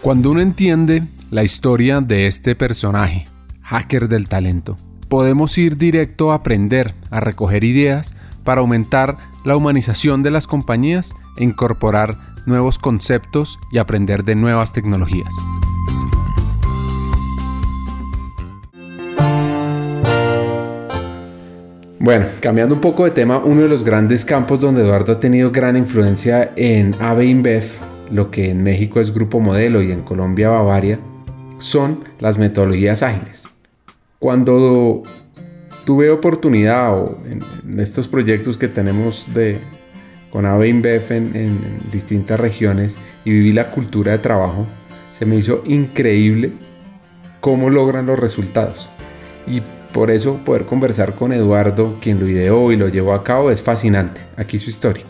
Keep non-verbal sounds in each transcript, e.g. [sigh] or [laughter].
Cuando uno entiende la historia de este personaje, hacker del talento, podemos ir directo a aprender, a recoger ideas para aumentar la humanización de las compañías e incorporar nuevos conceptos y aprender de nuevas tecnologías. Bueno, cambiando un poco de tema, uno de los grandes campos donde Eduardo ha tenido gran influencia en AB InBev, lo que en México es Grupo Modelo y en Colombia Bavaria, son las metodologías ágiles. Cuando tuve oportunidad o en, estos proyectos que tenemos de, con en, en distintas regiones y viví la cultura de trabajo, se me hizo increíble cómo logran los resultados. Y por eso poder conversar con Eduardo, quien lo ideó y lo llevó a cabo, es fascinante. Aquí su historia.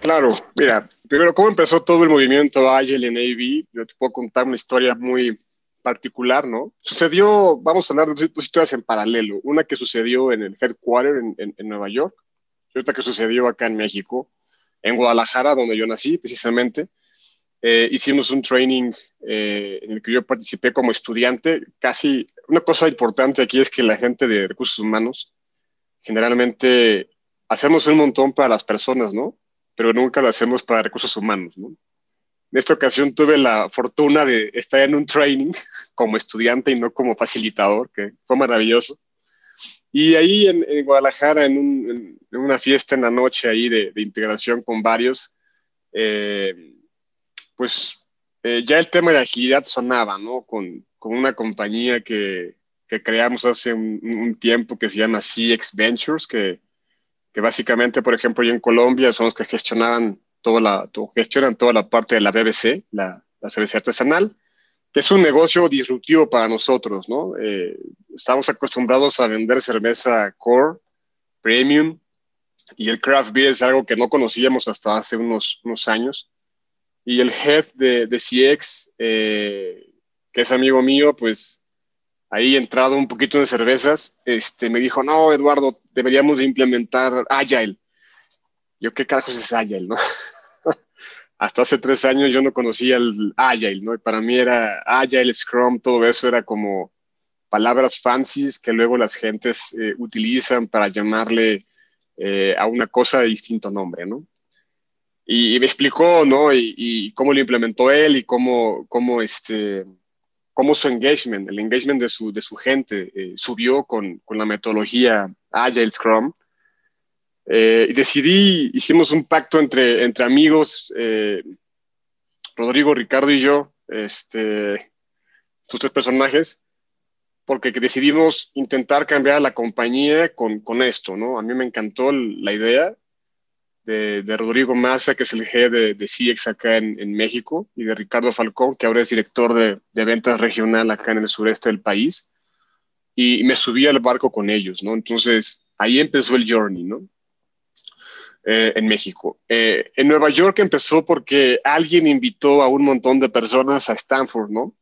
Claro, mira, primero, ¿cómo empezó todo el movimiento Agile en AV? Yo te puedo contar una historia muy particular, ¿no? Sucedió, vamos a hablar de dos historias en paralelo. Una que sucedió en el headquarter en, en Nueva York y otra que sucedió acá en México, en Guadalajara, donde yo nací precisamente. Eh, hicimos un training eh, en el que yo participé como estudiante. Casi una cosa importante aquí es que la gente de recursos humanos generalmente hacemos un montón para las personas, ¿no? Pero nunca lo hacemos para recursos humanos, ¿no? En esta ocasión tuve la fortuna de estar en un training [laughs] como estudiante y no como facilitador, que fue maravilloso. Y ahí en, Guadalajara, en, una fiesta en la noche ahí de, integración con varios, eh, pues eh, ya el tema de agilidad sonaba, ¿no? Con, una compañía que, creamos hace un, tiempo que se llama CX Ventures, que, que básicamente, por ejemplo, yo en Colombia son los que gestionaban toda la, gestionan toda la parte de la BBC, la, la cerveza artesanal, que es un negocio disruptivo para nosotros, ¿no? Eh, estamos acostumbrados a vender cerveza core, premium, y el craft beer es algo que no conocíamos hasta hace unos, unos años y el head de, de CX, eh, que es amigo mío, pues ahí entrado un poquito de cervezas, este, me dijo, no, Eduardo, deberíamos implementar Agile. Yo, ¿qué carajos es Agile, no? [laughs] Hasta hace tres años yo no conocía el Agile, ¿no? Y para mí era Agile, Scrum, todo eso era como palabras fancies que luego las gentes eh, utilizan para llamarle eh, a una cosa de distinto nombre, ¿no? y, me explicó, ¿no? Y, cómo lo implementó él y cómo, cómo, este, cómo su engagement, el engagement de su, de su gente eh, subió con, con, la metodología Agile Scrum. Eh, y decidí, hicimos un pacto entre, entre amigos, eh, Rodrigo, Ricardo y yo, este, estos tres personajes, porque decidimos intentar cambiar la compañía con, con esto, ¿no? A mí me encantó la idea de, Rodrigo Massa, que es el jefe de, de CX acá en, México, y de Ricardo Falcón, que ahora es director de, ventas regional acá en el sureste del país. Y, me subí al barco con ellos, ¿no? Entonces, ahí empezó el journey, ¿no? Eh, en México. Eh, en Nueva York empezó porque alguien invitó a un montón de personas a Stanford, ¿no?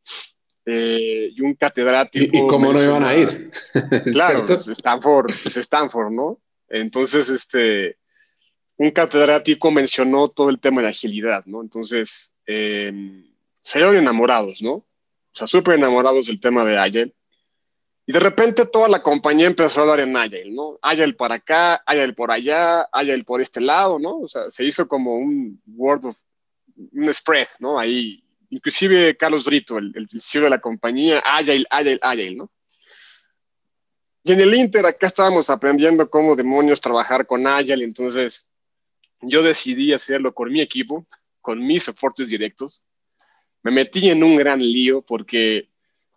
Eh, y un catedrático. ¿Y, cómo no iban a ir? [laughs] claro, Stanford, es Stanford, ¿no? Entonces, este, un catedrático mencionó todo el tema de agilidad, ¿no? Entonces, salieron enamorados, ¿no? O sea, súper enamorados del tema de Agile. Y de repente toda la compañía empezó a hablar en Agile, ¿no? Agile para acá, Agile por allá, Agile por este lado, ¿no? O sea, se hizo como un word of, un spread, ¿no? Ahí, inclusive Carlos Brito, el, el CEO de la compañía, Agile, Agile, Agile, ¿no? Y en el Inter acá estábamos aprendiendo cómo demonios trabajar con Agile, entonces yo decidí hacerlo con mi equipo, con mis soportes directos. Me metí en un gran lío porque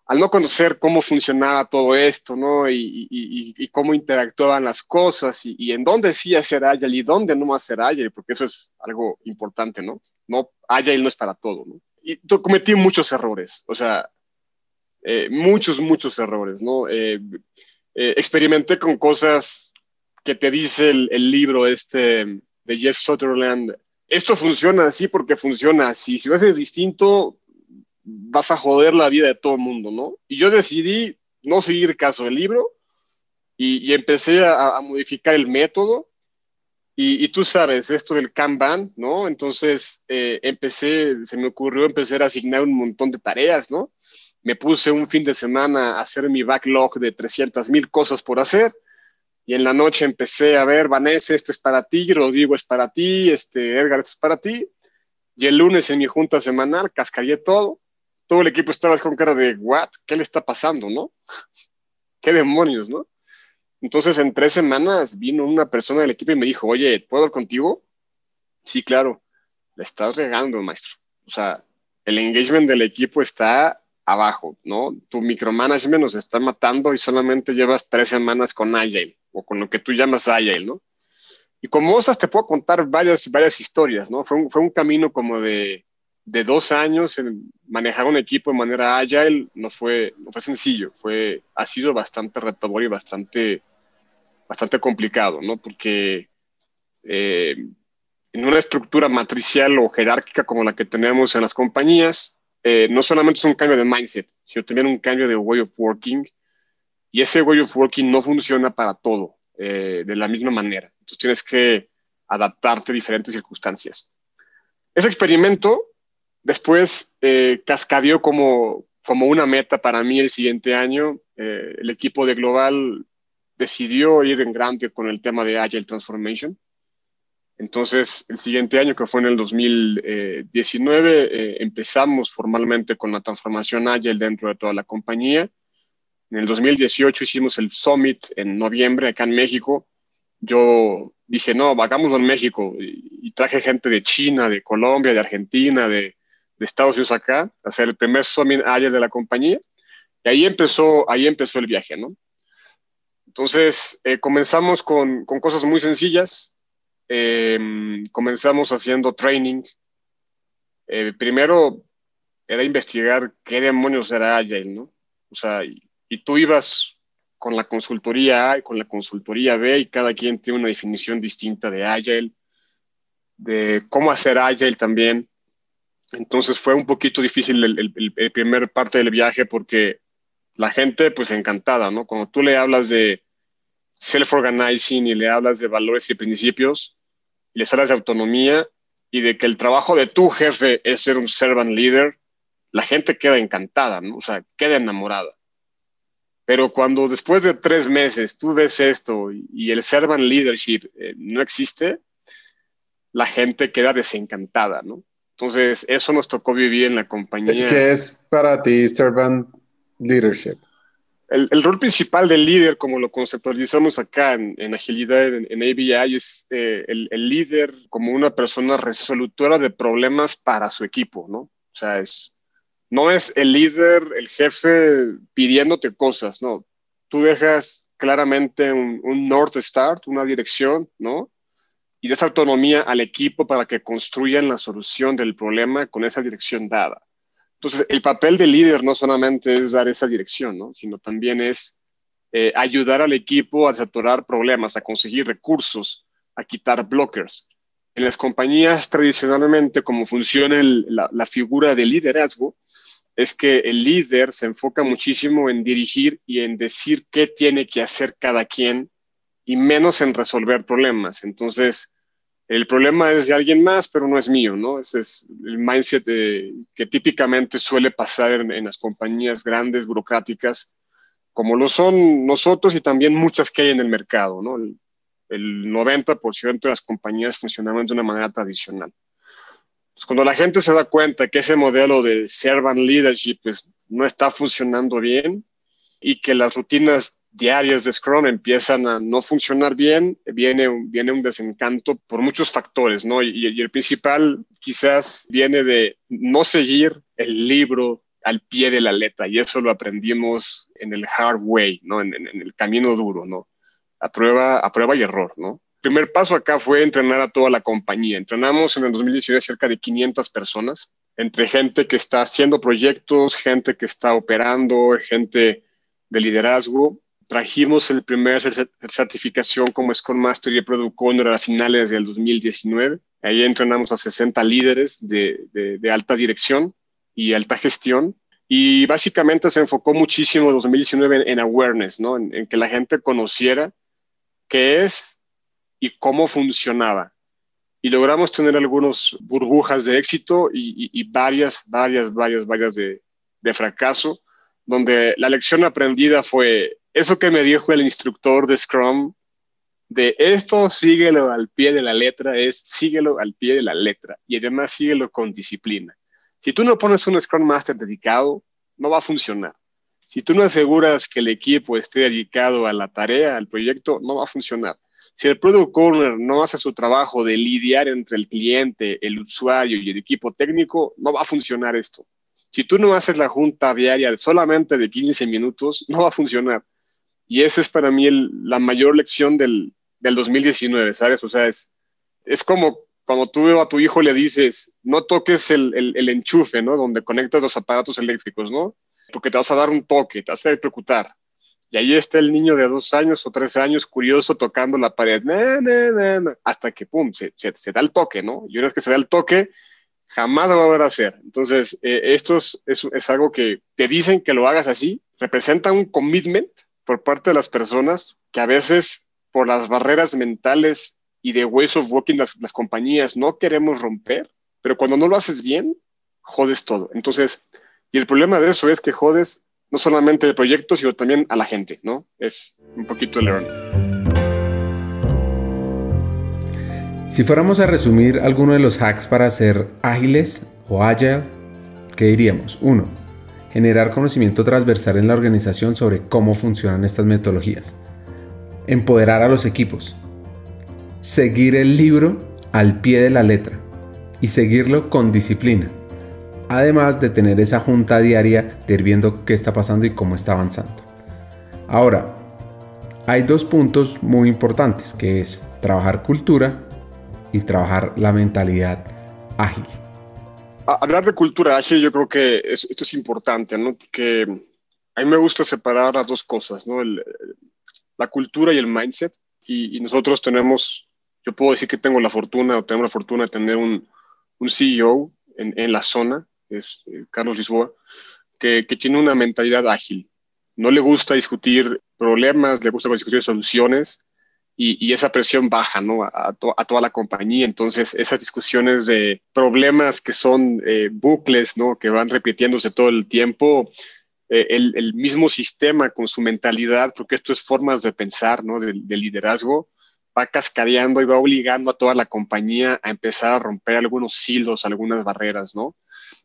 al no conocer cómo funcionaba todo esto, ¿no? Y, cómo interactuaban las cosas y, en dónde sí hacer Agile y dónde no hacer Agile, porque eso es algo importante, ¿no? No, Agile no es para todo, ¿no? Y cometí muchos errores, o sea, eh, muchos, muchos errores, ¿no? Eh, eh, experimenté con cosas que te dice el, libro este, de Jeff Sutherland, esto funciona así porque funciona así. Si lo haces distinto, vas a joder la vida de todo el mundo, ¿no? Y yo decidí no seguir caso del libro y, empecé a, modificar el método Y, tú sabes, esto del Kanban, ¿no? Entonces eh, empecé, se me ocurrió empezar a asignar un montón de tareas, ¿no? Me puse un fin de semana a hacer mi backlog de 300 mil cosas por hacer. Y en la noche empecé a ver, Vanessa, este es para ti, Rodrigo es para ti, este, Edgar, esto es para ti. Y el lunes en mi junta semanal cascallé todo. Todo el equipo estaba con cara de, ¿what? ¿Qué le está pasando, no? ¿Qué demonios, no? Entonces, en tres semanas vino una persona del equipo y me dijo, oye, ¿puedo hablar contigo? Sí, claro. Le estás regando, maestro. O sea, el engagement del equipo está abajo, ¿no? Tu micromanagement nos está matando y solamente llevas tres semanas con Agile o con lo que tú llamas Agile, ¿no? Y como osas te puedo contar varias, varias historias, ¿no? Fue fue un camino como de, de dos años en manejar un equipo de manera Agile, no fue, no fue sencillo, fue, ha sido bastante retador y bastante bastante complicado, ¿no? Porque eh, en una estructura matricial o jerárquica como la que tenemos en las compañías, eh, no solamente es un cambio de mindset, sino también un cambio de way of working. Y ese way of working no funciona para todo eh, de la misma manera. Entonces tienes que adaptarte a diferentes circunstancias. Ese experimento después cascadió como, como una meta para mí el siguiente año. el equipo de Global decidió ir en grande con el tema de Agile Transformation. Entonces, el siguiente año, que fue en el 2019, eh, empezamos formalmente con la transformación Agile dentro de toda la compañía. En el 2018 hicimos el Summit en noviembre acá en México. Yo dije, no, hagámoslo en México. Y, traje gente de China, de Colombia, de Argentina, de, de Estados Unidos acá, a hacer el primer Summit Agile de la compañía. Y ahí empezó, ahí empezó el viaje, ¿no? Entonces, eh, comenzamos con, con, cosas muy sencillas. Em, comenzamos haciendo training. Eh, primero era investigar qué demonios era Agile, ¿no? O sea, y, tú ibas con la consultoría A y con la consultoría B y cada quien tiene una definición distinta de Agile, de cómo hacer Agile también. Entonces fue un poquito difícil el, el, primer parte del viaje porque la gente pues encantada, ¿no? Cuando tú le hablas de self-organizing y le hablas de valores y principios, y les hablas de autonomía y de que el trabajo de tu jefe es ser un servant leader, la gente queda encantada, ¿no? O sea, queda enamorada. Pero cuando después de tres meses tú ves esto y, el servant leadership eh, no existe, la gente queda desencantada, ¿no? Entonces, eso nos tocó vivir en la compañía. ¿Qué es para ti servant leadership? El, rol principal del líder, como lo conceptualizamos acá en, agilidad, en, ABI, es eh, el, líder como una persona resolutora de problemas para su equipo, ¿no? O sea, es, no es el líder, el jefe pidiéndote cosas, no. Tú dejas claramente un, un North Star, una dirección, ¿no? Y das autonomía al equipo para que construyan la solución del problema con esa dirección dada. Entonces, el papel del líder no solamente es dar esa dirección, ¿no? sino también es eh, ayudar al equipo a saturar problemas, a conseguir recursos, a quitar blockers. En las compañías tradicionalmente, como funciona la, la figura de liderazgo, es que el líder se enfoca muchísimo en dirigir y en decir qué tiene que hacer cada quien y menos en resolver problemas. Entonces, el problema es de alguien más, pero no es mío, ¿no? Ese es el mindset que típicamente suele pasar en, las compañías grandes, burocráticas, como lo son nosotros y también muchas que hay en el mercado, ¿no? El, 90% de las compañías funcionan de una manera tradicional. Pues cuando la gente se da cuenta que ese modelo de servant leadership pues, no está funcionando bien y que las rutinas diarias de Scrum empiezan a no funcionar bien, viene, viene un desencanto por muchos factores, ¿no? Y, el principal quizás viene de no seguir el libro al pie de la letra, y eso lo aprendimos en el hard way, ¿no? En, el camino duro, ¿no? A prueba, a prueba y error, ¿no? El primer paso acá fue entrenar a toda la compañía. Entrenamos en el 2019 cerca de 500 personas, entre gente que está haciendo proyectos, gente que está operando, gente de liderazgo, trajimos el primer certificación como Scrum Master y Product Owner a finales del 2019. Ahí entrenamos a 60 líderes de, de, alta dirección y alta gestión. Y básicamente se enfocó muchísimo en 2019 en, awareness, ¿no? En, que la gente conociera qué es y cómo funcionaba. Y logramos tener algunas burbujas de éxito y, varias, varias, varias, varias de, de fracaso, donde la lección aprendida fue eso que me dijo el instructor de Scrum, de esto síguelo al pie de la letra, es síguelo al pie de la letra y además síguelo con disciplina. Si tú no pones un Scrum Master dedicado, no va a funcionar. Si tú no aseguras que el equipo esté dedicado a la tarea, al proyecto, no va a funcionar. Si el Product Owner no hace su trabajo de lidiar entre el cliente, el usuario y el equipo técnico, no va a funcionar esto. Si tú no haces la junta diaria solamente de 15 minutos, no va a funcionar. Y esa es para mí la mayor lección del, del 2019, ¿sabes? O sea, es, es como cuando tú a tu hijo le dices, no toques el, el, enchufe, ¿no? Donde conectas los aparatos eléctricos, ¿no? Porque te vas a dar un toque, te vas a electrocutar. Y ahí está el niño de dos años o tres años curioso tocando la pared, hasta que, pum, se, se, da el toque, ¿no? Y una vez que se da el toque, jamás lo va a volver a hacer. Entonces, eh, esto es, es, es, algo que te dicen que lo hagas así, representa un commitment por parte de las personas que a veces por las barreras mentales y de ways of working las, compañías no queremos romper, pero cuando no lo haces bien, jodes todo. Entonces, y el problema de eso es que jodes no solamente el proyecto, sino también a la gente, ¿no? Es un poquito el error. Si fuéramos a resumir alguno de los hacks para ser ágiles o agile, ¿qué diríamos? Uno, generar conocimiento transversal en la organización sobre cómo funcionan estas metodologías, empoderar a los equipos, seguir el libro al pie de la letra y seguirlo con disciplina, además de tener esa junta diaria de ir viendo qué está pasando y cómo está avanzando. Ahora, hay dos puntos muy importantes, que es trabajar cultura y trabajar la mentalidad ágil hablar de cultura ágil, yo creo que esto es importante, ¿no? Porque a mí me gusta separar las dos cosas, ¿no? la cultura y el mindset. Y, nosotros tenemos, yo puedo decir que tengo la fortuna o tenemos la fortuna de tener un, un CEO en, en, la zona, es eh, Carlos Lisboa, que, que, tiene una mentalidad ágil. No le gusta discutir problemas, le gusta discutir soluciones y, esa presión baja a, toda la compañía. Entonces, esas discusiones de problemas que son eh, bucles, ¿no? que van repitiéndose todo el tiempo, eh, el, mismo sistema con su mentalidad, porque esto es formas de pensar, ¿no? de, liderazgo, va cascadeando y va obligando a toda la compañía a empezar a romper algunos silos, algunas barreras, ¿no?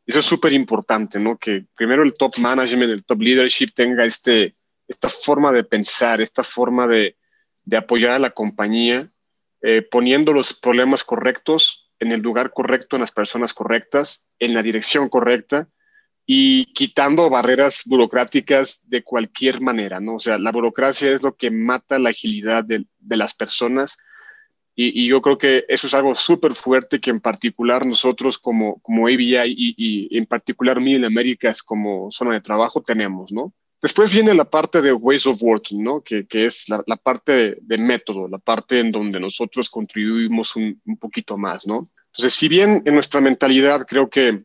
Eso es súper importante, ¿no? Que primero el top management, el top leadership tenga este, esta forma de pensar, esta forma de, de apoyar a la compañía, eh, poniendo los problemas correctos en el lugar correcto, en las personas correctas, en la dirección correcta y quitando barreras burocráticas de cualquier manera, ¿no? O sea, la burocracia es lo que mata la agilidad de, las personas y, yo creo que eso es algo súper fuerte que en particular nosotros como, como ABI y, en particular Middle Américas como zona de trabajo tenemos, ¿no? Después viene la parte de ways of working, ¿no? que, que es la, la parte de, método, la parte en donde nosotros contribuimos un, un, poquito más. ¿no? Entonces, si bien en nuestra mentalidad creo que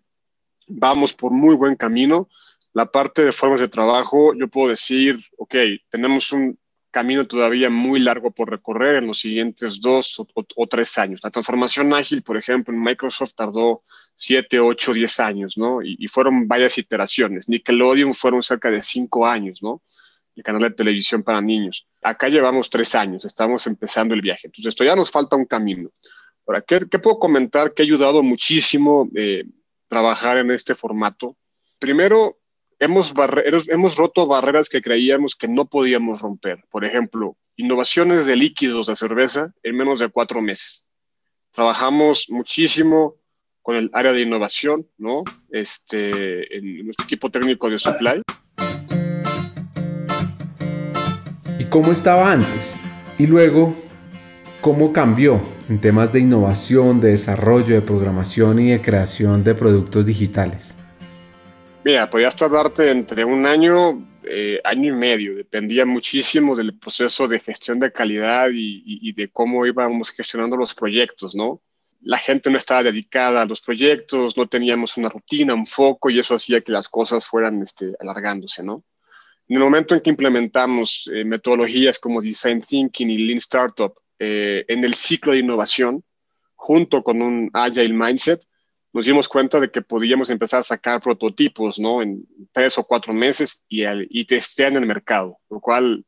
vamos por muy buen camino, la parte de formas de trabajo, yo puedo decir, ok, tenemos un, camino todavía muy largo por recorrer en los siguientes dos o, tres años. La transformación ágil, por ejemplo, en Microsoft tardó siete, ocho, diez años, ¿no? Y, fueron varias iteraciones. Nickelodeon fueron cerca de cinco años, ¿no? El canal de televisión para niños. Acá llevamos tres años, estamos empezando el viaje. Entonces, ya nos falta un camino. Ahora, ¿qué, puedo comentar que ha ayudado muchísimo eh, trabajar en este formato? Primero, hemos, hemos roto barreras que creíamos que no podíamos romper. Por ejemplo, innovaciones de líquidos de cerveza en menos de cuatro meses. Trabajamos muchísimo con el área de innovación, ¿no? Este, en nuestro equipo técnico de supply. ¿Y cómo estaba antes? Y luego, ¿cómo cambió en temas de innovación, de desarrollo, de programación y de creación de productos digitales? Mira, podías tardarte entre un año, eh, año y medio. Dependía muchísimo del proceso de gestión de calidad y, de cómo íbamos gestionando los proyectos, ¿no? La gente no estaba dedicada a los proyectos, no teníamos una rutina, un foco y eso hacía que las cosas fueran este, alargándose, ¿no? En el momento en que implementamos eh, metodologías como Design Thinking y Lean Startup, eh, en el ciclo de innovación, junto con un agile mindset, nos dimos cuenta de que podíamos empezar a sacar prototipos, ¿no? En tres o cuatro meses y, y testear en el mercado, lo cual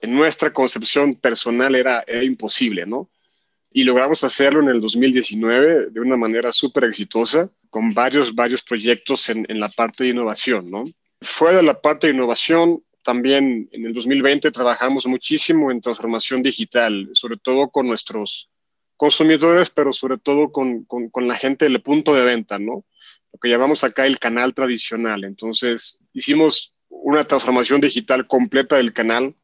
en nuestra concepción personal era, era imposible, ¿no? Y logramos hacerlo en el 2019 de una manera súper exitosa, con varios, varios proyectos en, en la parte de innovación, ¿no? Fuera de la parte de innovación, también en el 2020 trabajamos muchísimo en transformación digital, sobre todo con nuestros consumidores, pero sobre todo con, con, la gente del punto de venta, ¿no? Lo que llamamos acá el canal tradicional. Entonces, hicimos una transformación digital completa del canal,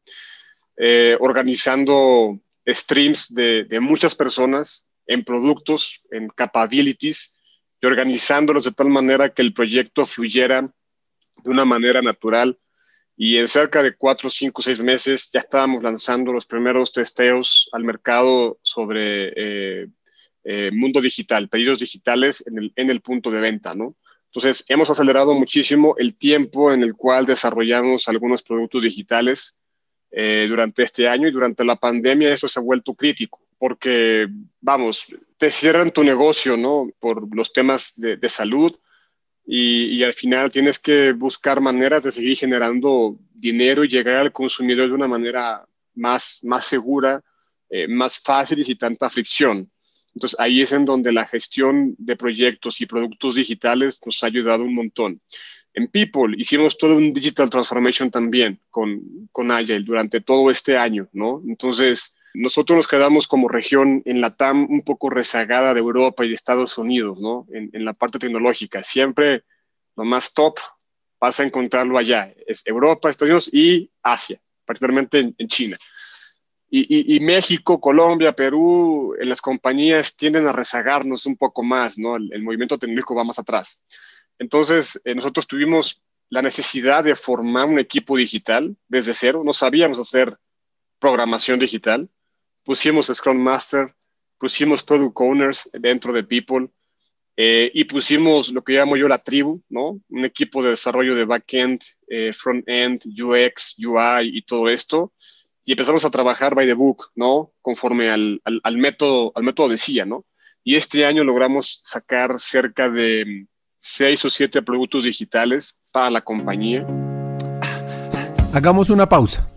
eh, organizando streams de, de, muchas personas en productos, en capabilities, y organizándolos de tal manera que el proyecto fluyera de una manera natural y en cerca de cuatro, cinco, seis meses ya estábamos lanzando los primeros testeos al mercado sobre eh, eh, mundo digital, pedidos digitales en el, en el punto de venta, ¿no? Entonces, hemos acelerado muchísimo el tiempo en el cual desarrollamos algunos productos digitales eh, durante este año y durante la pandemia eso se ha vuelto crítico porque, vamos, te cierran tu negocio, ¿no? Por los temas de, de salud, y, al final tienes que buscar maneras de seguir generando dinero y llegar al consumidor de una manera más, más segura, eh, más fácil y sin tanta fricción. Entonces ahí es en donde la gestión de proyectos y productos digitales nos ha ayudado un montón. En People hicimos todo un digital transformation también con, con Agile durante todo este año, ¿no? Entonces, nosotros nos quedamos como región en la TAM un poco rezagada de Europa y de Estados Unidos, ¿no? En, la parte tecnológica. Siempre lo más top vas a encontrarlo allá. Es Europa, Estados Unidos y Asia, particularmente en, China. Y, México, Colombia, Perú, en las compañías tienden a rezagarnos un poco más, ¿no? El, movimiento tecnológico va más atrás. Entonces, eh, nosotros tuvimos la necesidad de formar un equipo digital desde cero. No sabíamos hacer programación digital pusimos Scrum Master, pusimos Product Owners dentro de People eh, y pusimos lo que llamo yo la tribu, ¿no? Un equipo de desarrollo de backend, eh, front-end, UX, UI y todo esto. Y empezamos a trabajar by the book, ¿no? Conforme al, al, método, al método decía, ¿no? Y este año logramos sacar cerca de seis o siete productos digitales para la compañía. Hagamos una pausa.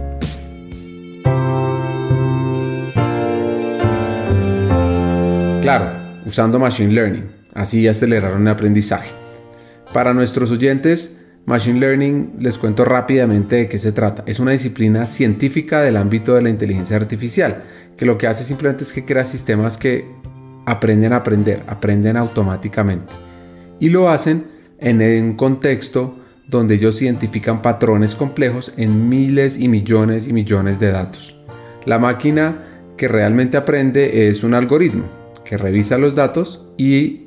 Claro, usando Machine Learning, así aceleraron el aprendizaje. Para nuestros oyentes, Machine Learning les cuento rápidamente de qué se trata. Es una disciplina científica del ámbito de la inteligencia artificial, que lo que hace simplemente es que crea sistemas que aprenden a aprender, aprenden automáticamente. Y lo hacen en un contexto donde ellos identifican patrones complejos en miles y millones y millones de datos. La máquina que realmente aprende es un algoritmo que revisa los datos y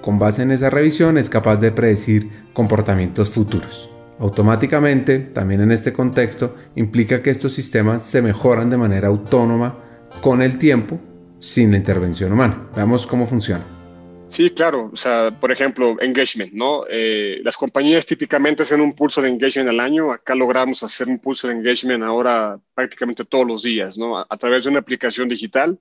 con base en esa revisión es capaz de predecir comportamientos futuros. Automáticamente, también en este contexto, implica que estos sistemas se mejoran de manera autónoma con el tiempo sin la intervención humana. Veamos cómo funciona. Sí, claro. O sea, por ejemplo, engagement, ¿no? Eh, las compañías típicamente hacen un pulso de engagement al año. Acá logramos hacer un pulso de engagement ahora prácticamente todos los días, ¿no? A, través de una aplicación digital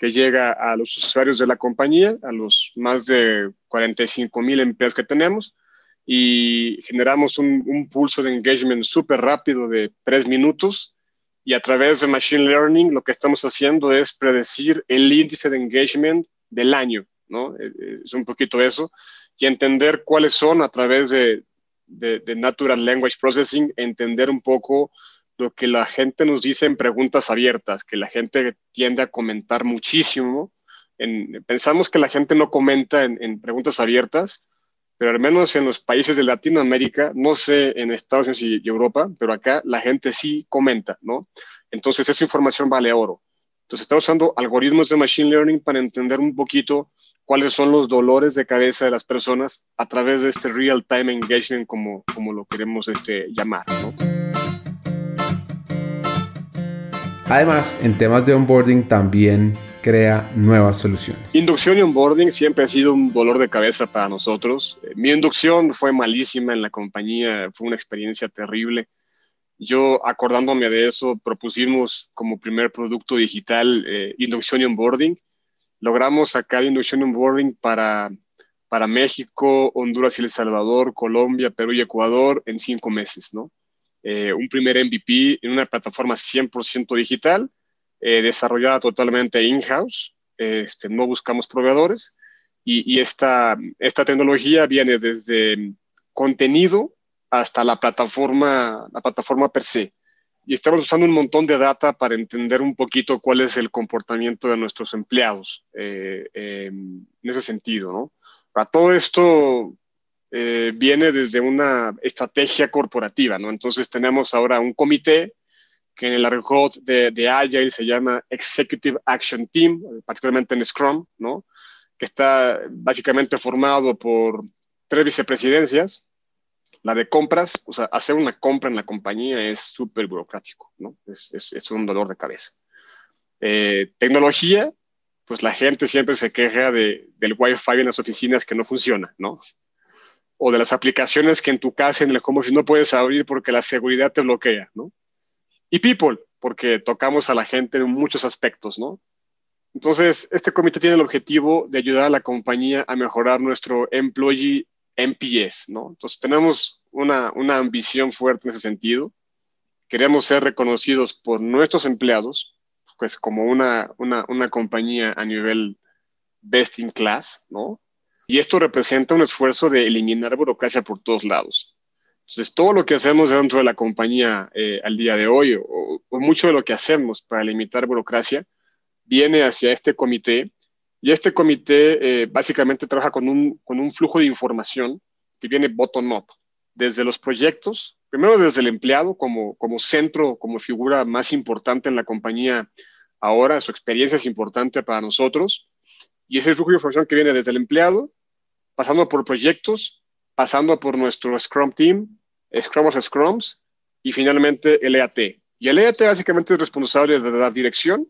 que llega a los usuarios de la compañía, a los más de 45 mil empleados que tenemos, y generamos un, un pulso de engagement súper rápido de tres minutos. Y a través de Machine Learning, lo que estamos haciendo es predecir el índice de engagement del año ¿no? Eh, eh, es un poquito eso, y entender cuáles son a través de, de, Natural Language Processing, entender un poco lo que la gente nos dice en preguntas abiertas, que la gente tiende a comentar muchísimo. En, pensamos que la gente no comenta en, en, preguntas abiertas, pero al menos en los países de Latinoamérica, no sé en Estados Unidos y Europa, pero acá la gente sí comenta, ¿no? Entonces esa información vale oro Entonces, estamos usando algoritmos de Machine Learning para entender un poquito cuáles son los dolores de cabeza de las personas a través de este real-time engagement, como, como lo queremos este, llamar. ¿no? Además, en temas de onboarding también crea nuevas soluciones. Inducción y onboarding siempre ha sido un dolor de cabeza para nosotros. Eh, mi inducción fue malísima en la compañía, fue una experiencia terrible. Yo, acordándome de eso, propusimos como primer producto digital eh, inducción y onboarding. Logramos sacar inducción y onboarding para, para México, Honduras y El Salvador, Colombia, Perú y Ecuador en cinco meses, ¿no? Eh, un primer MVP en una plataforma 100% digital, eh, desarrollada totalmente in-house, este, no buscamos proveedores, y, esta, esta tecnología viene desde contenido hasta la plataforma, la plataforma per se. Y estamos usando un montón de data para entender un poquito cuál es el comportamiento de nuestros empleados eh, en ese sentido, ¿no? Para todo esto eh, viene desde una estrategia corporativa, ¿no? Entonces tenemos ahora un comité que en el argot de, de, Agile se llama Executive Action Team, particularmente en Scrum, ¿no? Que está básicamente formado por tres vicepresidencias. La de compras, o sea, hacer una compra en la compañía es súper burocrático, ¿no? Es, es, es, un dolor de cabeza. Eh, tecnología, pues la gente siempre se queja de, del Wi-Fi en las oficinas que no funciona, ¿no? O de las aplicaciones que en tu casa en el home office no puedes abrir porque la seguridad te bloquea, ¿no? Y people, porque tocamos a la gente en muchos aspectos, ¿no? Entonces, este comité tiene el objetivo de ayudar a la compañía a mejorar nuestro employee NPS, ¿no? Entonces, tenemos una, una ambición fuerte en ese sentido. Queremos ser reconocidos por nuestros empleados, pues como una, una, una compañía a nivel best in class, ¿no? Y esto representa un esfuerzo de eliminar burocracia por todos lados. Entonces, todo lo que hacemos dentro de la compañía eh, al día de hoy, o, mucho de lo que hacemos para limitar burocracia, viene hacia este comité. Y este comité eh, básicamente trabaja con un, con un flujo de información que viene bottom-up, desde los proyectos, primero desde el empleado como, como centro, como figura más importante en la compañía ahora, su experiencia es importante para nosotros, y es el flujo de información que viene desde el empleado pasando por proyectos, pasando por nuestro Scrum Team, Scrum of Scrums y finalmente el EAT. Y el EAT básicamente es responsable de dar dirección,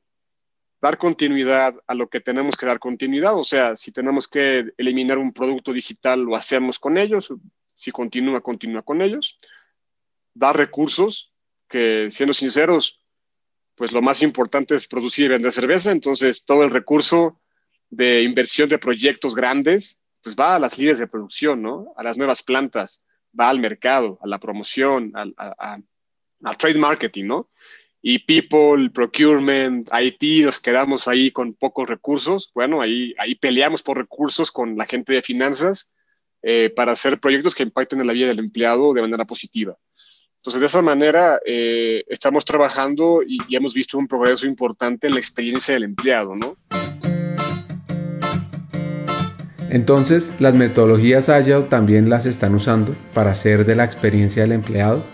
dar continuidad a lo que tenemos que dar continuidad, o sea, si tenemos que eliminar un producto digital, lo hacemos con ellos, si continúa, continúa con ellos, dar recursos, que siendo sinceros, pues lo más importante es producir y vender cerveza, entonces todo el recurso de inversión de proyectos grandes pues va a las líneas de producción, ¿no? A las nuevas plantas, va al mercado, a la promoción, al, a, a, trade marketing, ¿no? Y people, procurement, IT, nos quedamos ahí con pocos recursos. Bueno, ahí, ahí peleamos por recursos con la gente de finanzas eh, para hacer proyectos que impacten en la vida del empleado de manera positiva. Entonces, de esa manera, eh, estamos trabajando y, y hemos visto un progreso importante en la experiencia del empleado, ¿no? Entonces, las metodologías Agile también las están usando para hacer de la experiencia del empleado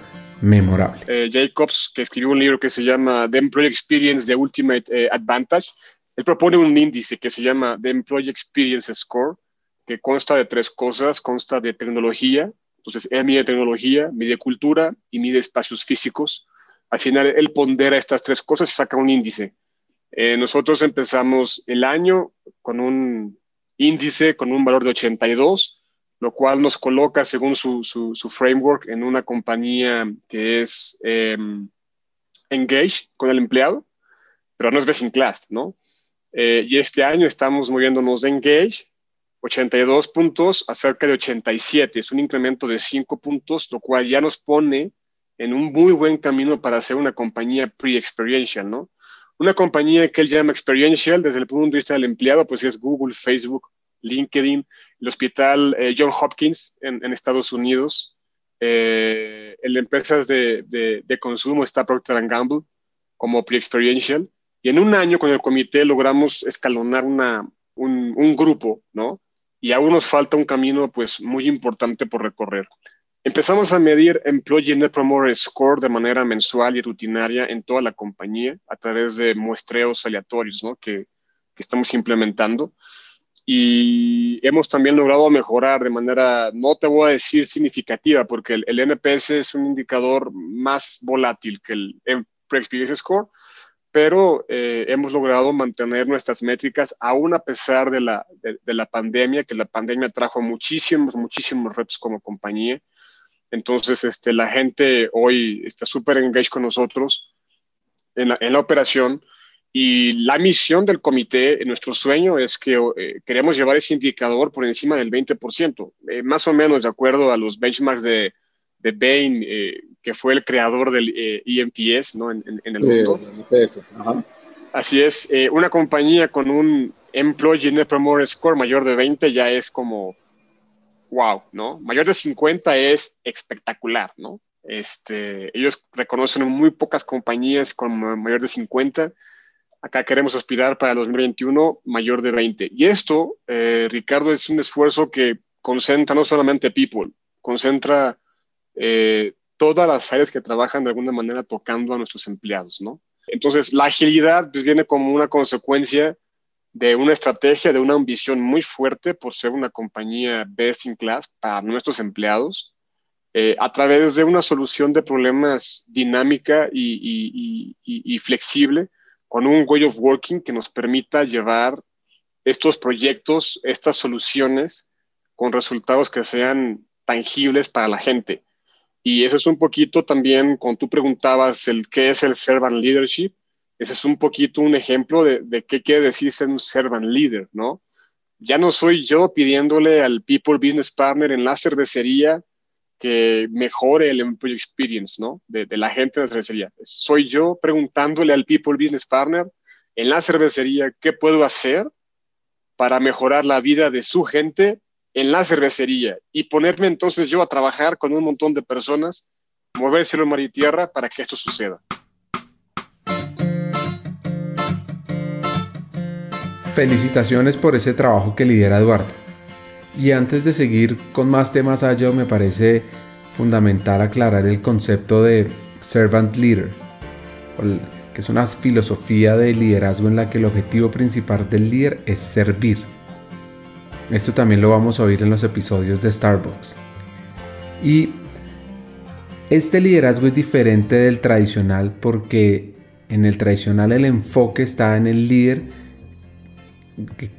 memorable. Eh, Jacobs, que escribió un libro que se llama The Employee Experience, The Ultimate eh, Advantage, él propone un índice que se llama The Employee Experience Score, que consta de tres cosas, consta de tecnología, entonces él mide tecnología, mide cultura y mide espacios físicos. Al final, él pondera estas tres cosas y saca un índice. Eh, nosotros empezamos el año con un índice con un valor de 82, lo cual nos coloca, según su, su, su framework, en una compañía que es eh, engage con el empleado, pero no es best in class, ¿no? Eh, y este año estamos moviéndonos de engage 82 puntos a cerca de 87, es un incremento de 5 puntos, lo cual ya nos pone en un muy buen camino para ser una compañía pre-experiential, ¿no? Una compañía que él llama experiential desde el punto de vista del empleado, pues es Google, Facebook, LinkedIn, el hospital eh, John Hopkins en, Estados Unidos. Eh, en empresas de, de, consumo está Procter Gamble como pre-experiential. Y en un año con el comité logramos escalonar una, un, un, grupo, ¿no? Y aún nos falta un camino pues muy importante por recorrer. Empezamos a medir Employee Net Promoter Score de manera mensual y rutinaria en toda la compañía a través de muestreos aleatorios ¿no? que, que estamos implementando. Y hemos también logrado mejorar de manera, no te voy a decir significativa, porque el, el NPS es un indicador más volátil que el Experience Score, pero eh, hemos logrado mantener nuestras métricas aún a pesar de la, de, de la pandemia, que la pandemia trajo muchísimos, muchísimos reps como compañía entonces, este, la gente hoy está súper engaged con nosotros en la, en la, operación y la misión del comité, nuestro sueño es que eh, queremos llevar ese indicador por encima del 20%, eh, más o menos de acuerdo a los benchmarks de, de Bain, eh, que fue el creador del EMPS ¿no? en, en, en el mundo. Ajá. Así es, una compañía con un Employee Net Promoter Score mayor de 20 ya es como wow, ¿no? Mayor de 50 es espectacular, ¿no? Este, ellos reconocen muy pocas compañías con mayor de 50. Acá queremos aspirar para el 2021 mayor de 20. Y esto, eh, Ricardo, es un esfuerzo que concentra no solamente people, concentra eh, todas las áreas que trabajan de alguna manera tocando a nuestros empleados, ¿no? Entonces, la agilidad pues, viene como una consecuencia de una estrategia, de una ambición muy fuerte por ser una compañía best in class para nuestros empleados, eh, a través de una solución de problemas dinámica y, flexible, con un way of working que nos permita llevar estos proyectos, estas soluciones, con resultados que sean tangibles para la gente. Y eso es un poquito también, cuando tú preguntabas el qué es el servant leadership, ese es un poquito un ejemplo de, de, qué quiere decir ser un servant leader, ¿no? Ya no soy yo pidiéndole al People Business Partner en la cervecería que mejore el employee experience, ¿no? De, la gente de la cervecería. Soy yo preguntándole al People Business Partner en la cervecería qué puedo hacer para mejorar la vida de su gente en la cervecería y ponerme entonces yo a trabajar con un montón de personas, mover cielo, mar y tierra para que esto suceda. Felicitaciones por ese trabajo que lidera Eduardo. Y antes de seguir con más temas allá, me parece fundamental aclarar el concepto de servant leader, que es una filosofía de liderazgo en la que el objetivo principal del líder es servir. Esto también lo vamos a oír en los episodios de Starbucks. Y este liderazgo es diferente del tradicional porque en el tradicional el enfoque está en el líder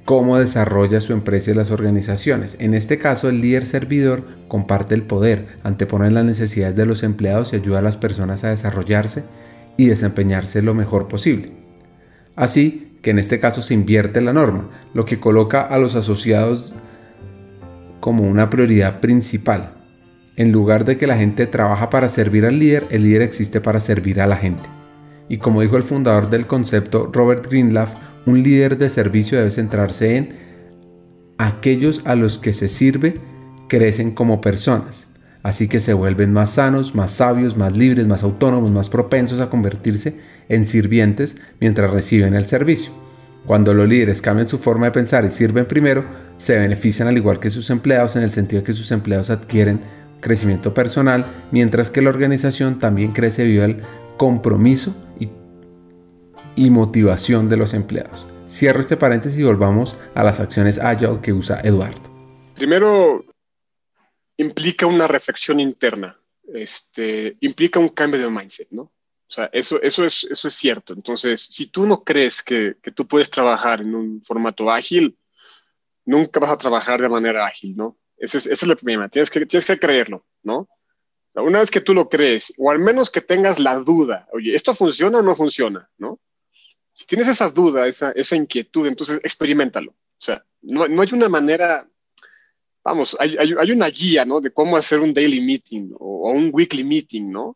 cómo desarrolla su empresa y las organizaciones. En este caso, el líder servidor comparte el poder, antepone las necesidades de los empleados y ayuda a las personas a desarrollarse y desempeñarse lo mejor posible. Así que en este caso se invierte la norma, lo que coloca a los asociados como una prioridad principal. En lugar de que la gente trabaja para servir al líder, el líder existe para servir a la gente. Y como dijo el fundador del concepto, Robert Greenleaf, un líder de servicio debe centrarse en aquellos a los que se sirve crecen como personas, así que se vuelven más sanos, más sabios, más libres, más autónomos, más propensos a convertirse en sirvientes mientras reciben el servicio. Cuando los líderes cambian su forma de pensar y sirven primero, se benefician al igual que sus empleados en el sentido de que sus empleados adquieren crecimiento personal, mientras que la organización también crece debido al compromiso y y motivación de los empleados. Cierro este paréntesis y volvamos a las acciones Agile que usa Eduardo. Primero, implica una reflexión interna, este, implica un cambio de mindset, ¿no? O sea, eso, eso, es, eso es cierto. Entonces, si tú no crees que, que tú puedes trabajar en un formato ágil, nunca vas a trabajar de manera ágil, ¿no? Ese es, ese es el problema. Tienes que, tienes que creerlo, ¿no? Una vez que tú lo crees, o al menos que tengas la duda, oye, ¿esto funciona o no funciona? ¿No? Si tienes esa duda, esa, esa inquietud, entonces experimentalo. O sea, no, no hay una manera, vamos, hay, hay, hay, una guía, ¿no? De cómo hacer un daily meeting o, o, un weekly meeting, ¿no?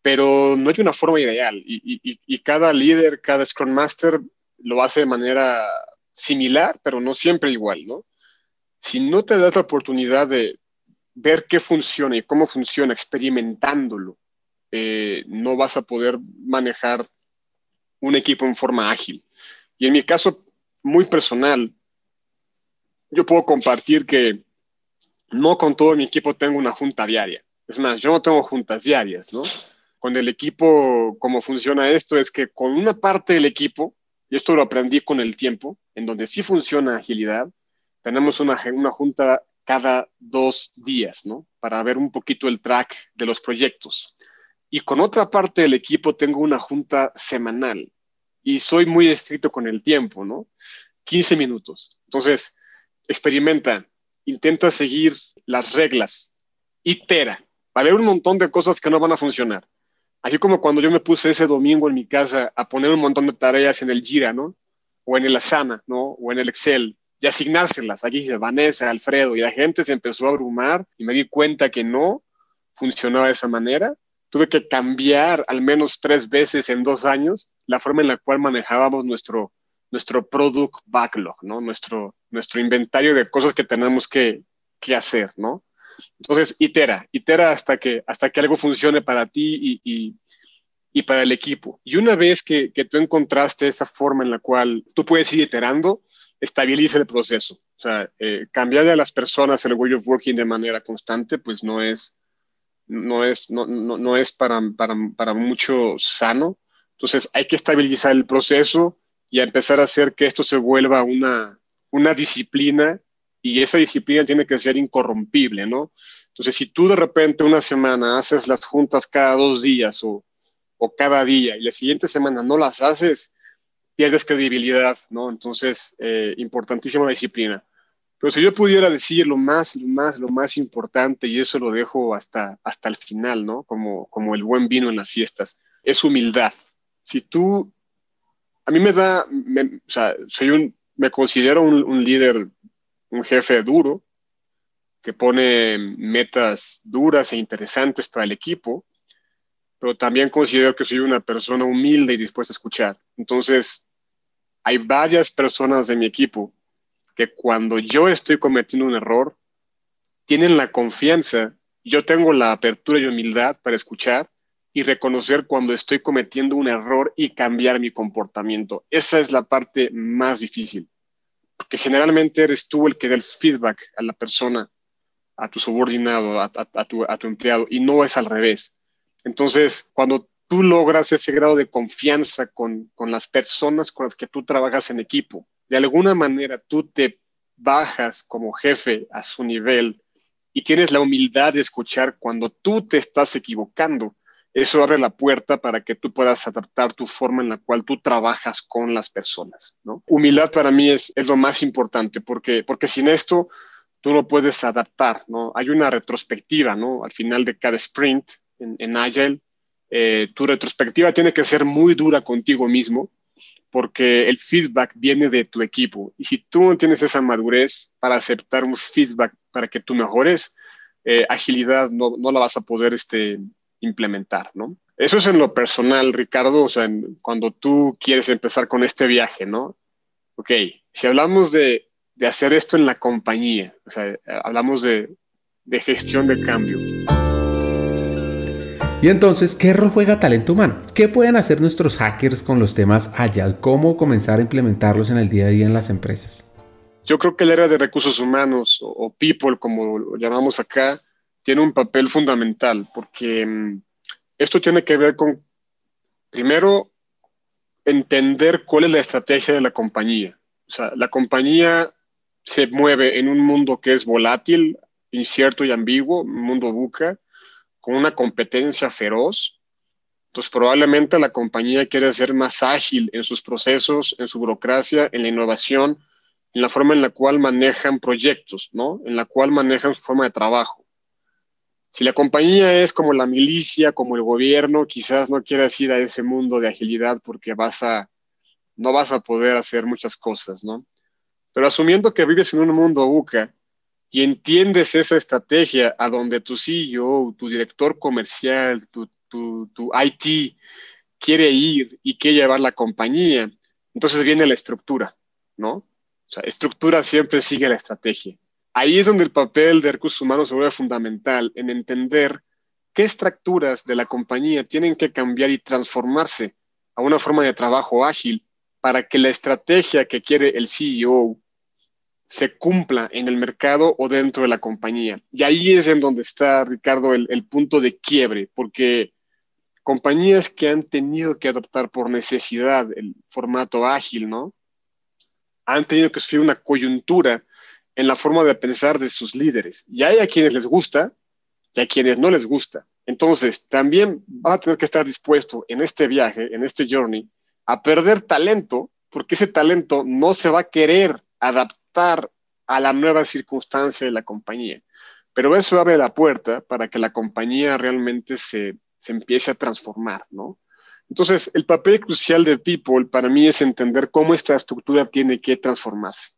Pero no hay una forma ideal y, y, y cada líder, cada Scrum Master lo hace de manera similar, pero no siempre igual, ¿no? Si no te das la oportunidad de ver qué funciona y cómo funciona experimentándolo, eh, no vas a poder manejar un equipo en forma ágil. Y en mi caso muy personal, yo puedo compartir que no con todo mi equipo tengo una junta diaria. Es más, yo no tengo juntas diarias, ¿no? Con el equipo, cómo funciona esto es que con una parte del equipo, y esto lo aprendí con el tiempo, en donde sí funciona agilidad, tenemos una, una junta cada dos días, ¿no? Para ver un poquito el track de los proyectos. Y con otra parte del equipo tengo una junta semanal y soy muy estricto con el tiempo, ¿no? 15 minutos. Entonces, experimenta, intenta seguir las reglas, itera. Va a haber un montón de cosas que no van a funcionar. Así como cuando yo me puse ese domingo en mi casa a poner un montón de tareas en el Jira, ¿no? O en el Asana, ¿no? O en el Excel y asignárselas. Aquí dice Vanessa, Alfredo, y la gente se empezó a abrumar y me di cuenta que no funcionaba de esa manera. Tuve que cambiar al menos tres veces en dos años la forma en la cual manejábamos nuestro, nuestro product backlog, ¿no? Nuestro, nuestro inventario de cosas que tenemos que, que hacer, ¿no? Entonces, itera, itera hasta que, hasta que algo funcione para ti y, y, y para el equipo. Y una vez que, que, tú encontraste esa forma en la cual tú puedes ir iterando, estabiliza el proceso. O sea, eh, cambiarle a las personas el way of working de manera constante, pues no es, no es, no, no, no es para, para, para, mucho sano. Entonces hay que estabilizar el proceso y empezar a hacer que esto se vuelva una, una disciplina y esa disciplina tiene que ser incorrompible, ¿no? Entonces, si tú de repente una semana haces las juntas cada dos días o, o cada día y la siguiente semana no las haces, pierdes credibilidad, ¿no? Entonces, eh, importantísima disciplina. Pero si yo pudiera decir lo más, lo más, lo más importante, y eso lo dejo hasta, hasta el final, ¿no? Como, como el buen vino en las fiestas, es humildad. Si tú, a mí me da, o sea, soy un, me considero un líder, un jefe duro, que pone metas duras e interesantes para el equipo, pero también considero que soy una persona humilde y dispuesta a escuchar. Entonces, hay varias personas de mi equipo que cuando yo estoy cometiendo un error, tienen la confianza, yo tengo la apertura y humildad para escuchar y reconocer cuando estoy cometiendo un error y cambiar mi comportamiento. Esa es la parte más difícil, porque generalmente eres tú el que da el feedback a la persona, a tu subordinado, a, tu, a tu empleado, y no es al revés. Entonces, cuando tú logras ese grado de confianza con, con, las personas con las que tú trabajas en equipo. De alguna manera tú te bajas como jefe a su nivel y tienes la humildad de escuchar cuando tú te estás equivocando. Eso abre la puerta para que tú puedas adaptar tu forma en la cual tú trabajas con las personas. ¿no? Humildad para mí es, es lo más importante porque, porque sin esto tú lo puedes adaptar. ¿no? Hay una retrospectiva ¿no? al final de cada sprint en, en Agile eh, tu retrospectiva tiene que ser muy dura contigo mismo porque el feedback viene de tu equipo. Y si tú no tienes esa madurez para aceptar un feedback para que tú mejores, eh, agilidad no, no, la vas a poder este, implementar, ¿no? Eso es en lo personal, Ricardo, o sea, en, cuando tú quieres empezar con este viaje, ¿no? Ok, si hablamos de, de hacer esto en la compañía, o sea, hablamos de, de gestión de cambio. Y entonces, ¿qué rol juega talento humano? ¿Qué pueden hacer nuestros hackers con los temas Agile? ¿Cómo comenzar a implementarlos en el día a día en las empresas? Yo creo que el área de recursos humanos o, people, como lo llamamos acá, tiene un papel fundamental porque um, esto tiene que ver con, primero, entender cuál es la estrategia de la compañía. O sea, la compañía se mueve en un mundo que es volátil, incierto y ambiguo, un mundo buca con una competencia feroz, entonces probablemente la compañía quiere ser más ágil en sus procesos, en su burocracia, en la innovación, en la forma en la cual manejan proyectos, ¿no? En la cual manejan su forma de trabajo. Si la compañía es como la milicia, como el gobierno, quizás no quieras ir a ese mundo de agilidad porque vas a, no vas a poder hacer muchas cosas, ¿no? Pero asumiendo que vives en un mundo UCA, y entiendes esa estrategia a donde tu CEO, tu director comercial, tu, IT quiere ir y quiere llevar la compañía, entonces viene la estructura, ¿no? O sea, estructura siempre sigue la estrategia. Ahí es donde el papel de recursos humanos se vuelve fundamental, en entender qué estructuras de la compañía tienen que cambiar y transformarse a una forma de trabajo ágil para que la estrategia que quiere el CEO se cumpla en el mercado o dentro de la compañía. Y ahí es en donde está, Ricardo, el, punto de quiebre, porque compañías que han tenido que adoptar por necesidad el formato ágil, ¿no? Han tenido que sufrir una coyuntura en la forma de pensar de sus líderes. Y hay a quienes les gusta y a quienes no les gusta. Entonces, también va a tener que estar dispuesto en este viaje, en este journey, a perder talento, porque ese talento no se va a querer adaptar a la nueva circunstancia de la compañía. Pero eso abre la puerta para que la compañía realmente se se empiece a transformar, ¿no? Entonces, el papel crucial de People para mí es entender cómo esta estructura tiene que transformarse.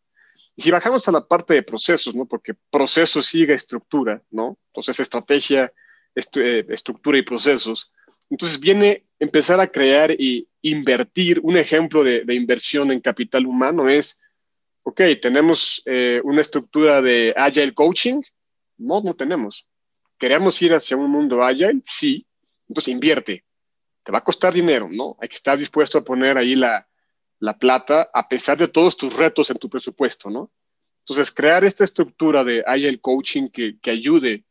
Y si bajamos a la parte de procesos, ¿no? Porque proceso sigue estructura, ¿no? Entonces, estrategia, eh, estructura y procesos. Entonces, viene empezar a crear y invertir. Un ejemplo de, inversión en capital humano es, ok, tenemos eh, una estructura de agile coaching. No, no tenemos. ¿Queremos ir hacia un mundo agile? Sí, entonces invierte. Te va a costar dinero, ¿no? Hay que estar dispuesto a poner ahí la, plata a pesar de todos tus retos en tu presupuesto, ¿no? Entonces, crear esta estructura de agile coaching que, ayude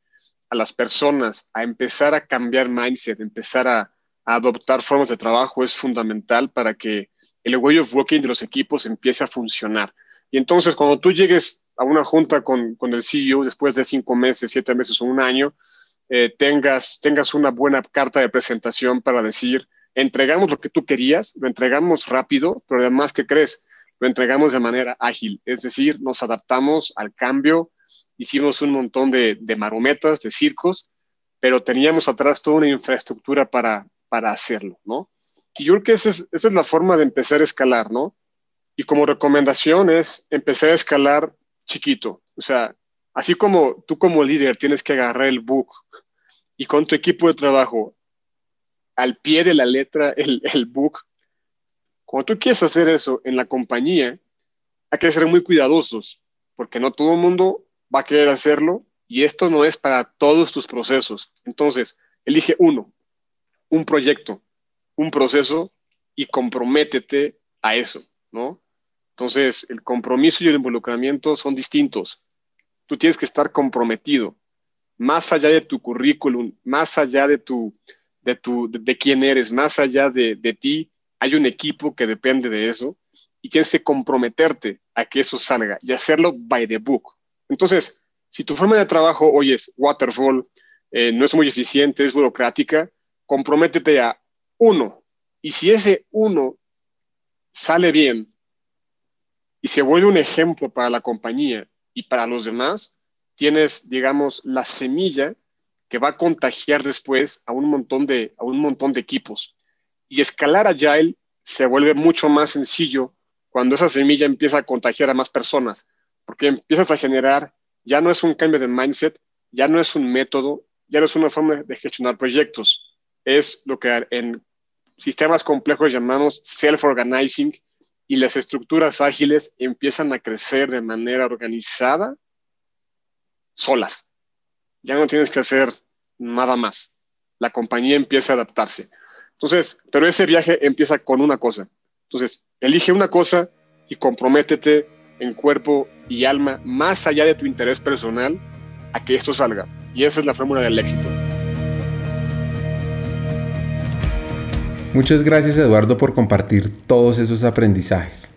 a las personas a empezar a cambiar mindset, empezar a, adoptar formas de trabajo es fundamental para que el way of working de los equipos empiece a funcionar. Y entonces, cuando tú llegues a una junta con, con el CEO después de cinco meses, siete meses o un año, eh, tengas, tengas una buena carta de presentación para decir, entregamos lo que tú querías, lo entregamos rápido, pero además, ¿qué crees? Lo entregamos de manera ágil, es decir, nos adaptamos al cambio, hicimos un montón de, de marometas, de circos, pero teníamos atrás toda una infraestructura para, para hacerlo, ¿no? Y yo creo que esa es, esa es la forma de empezar a escalar, ¿no? Y como recomendación es empezar a escalar chiquito, o sea, Así como tú como líder tienes que agarrar el book y con tu equipo de trabajo al pie de la letra el, el book, cuando tú quieres hacer eso en la compañía, hay que ser muy cuidadosos, porque no todo el mundo va a querer hacerlo y esto no es para todos tus procesos. Entonces, elige uno, un proyecto, un proceso y comprométete a eso, ¿no? Entonces, el compromiso y el involucramiento son distintos tú tienes que estar comprometido, más allá de tu currículum, más allá de tu, de tu, de, quién eres, más allá de, de ti, hay un equipo que depende de eso y tienes que comprometerte a que eso salga y hacerlo by the book. Entonces, si tu forma de trabajo hoy es waterfall, eh, no es muy eficiente, es burocrática, comprométete a uno. Y si ese uno sale bien y se vuelve un ejemplo para la compañía y para los demás tienes, digamos, la semilla que va a contagiar después a un montón de, a un montón de equipos. Y escalar Agile se vuelve mucho más sencillo cuando esa semilla empieza a contagiar a más personas, porque empiezas a generar, ya no es un cambio de mindset, ya no es un método, ya no es una forma de gestionar proyectos, es lo que en sistemas complejos llamamos self-organizing, y las estructuras ágiles empiezan a crecer de manera organizada solas. Ya no tienes que hacer nada más. La compañía empieza a adaptarse. Entonces, pero ese viaje empieza con una cosa. Entonces, elige una cosa y comprométete en cuerpo y alma, más allá de tu interés personal, a que esto salga. Y esa es la fórmula del éxito. Muchas gracias Eduardo por compartir todos esos aprendizajes.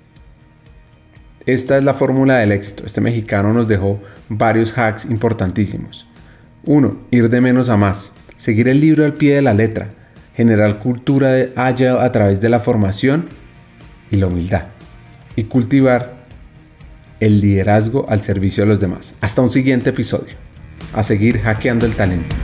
Esta es la fórmula del éxito. Este mexicano nos dejó varios hacks importantísimos. 1. Ir de menos a más. Seguir el libro al pie de la letra. Generar cultura de Agile a través de la formación y la humildad. Y cultivar el liderazgo al servicio de los demás. Hasta un siguiente episodio. A seguir hackeando el talento.